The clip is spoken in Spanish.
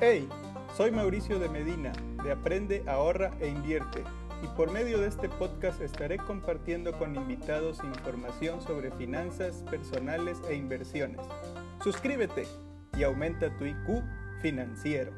Hey, soy Mauricio de Medina, de Aprende, Ahorra e Invierte, y por medio de este podcast estaré compartiendo con invitados información sobre finanzas personales e inversiones. Suscríbete y aumenta tu IQ financiero.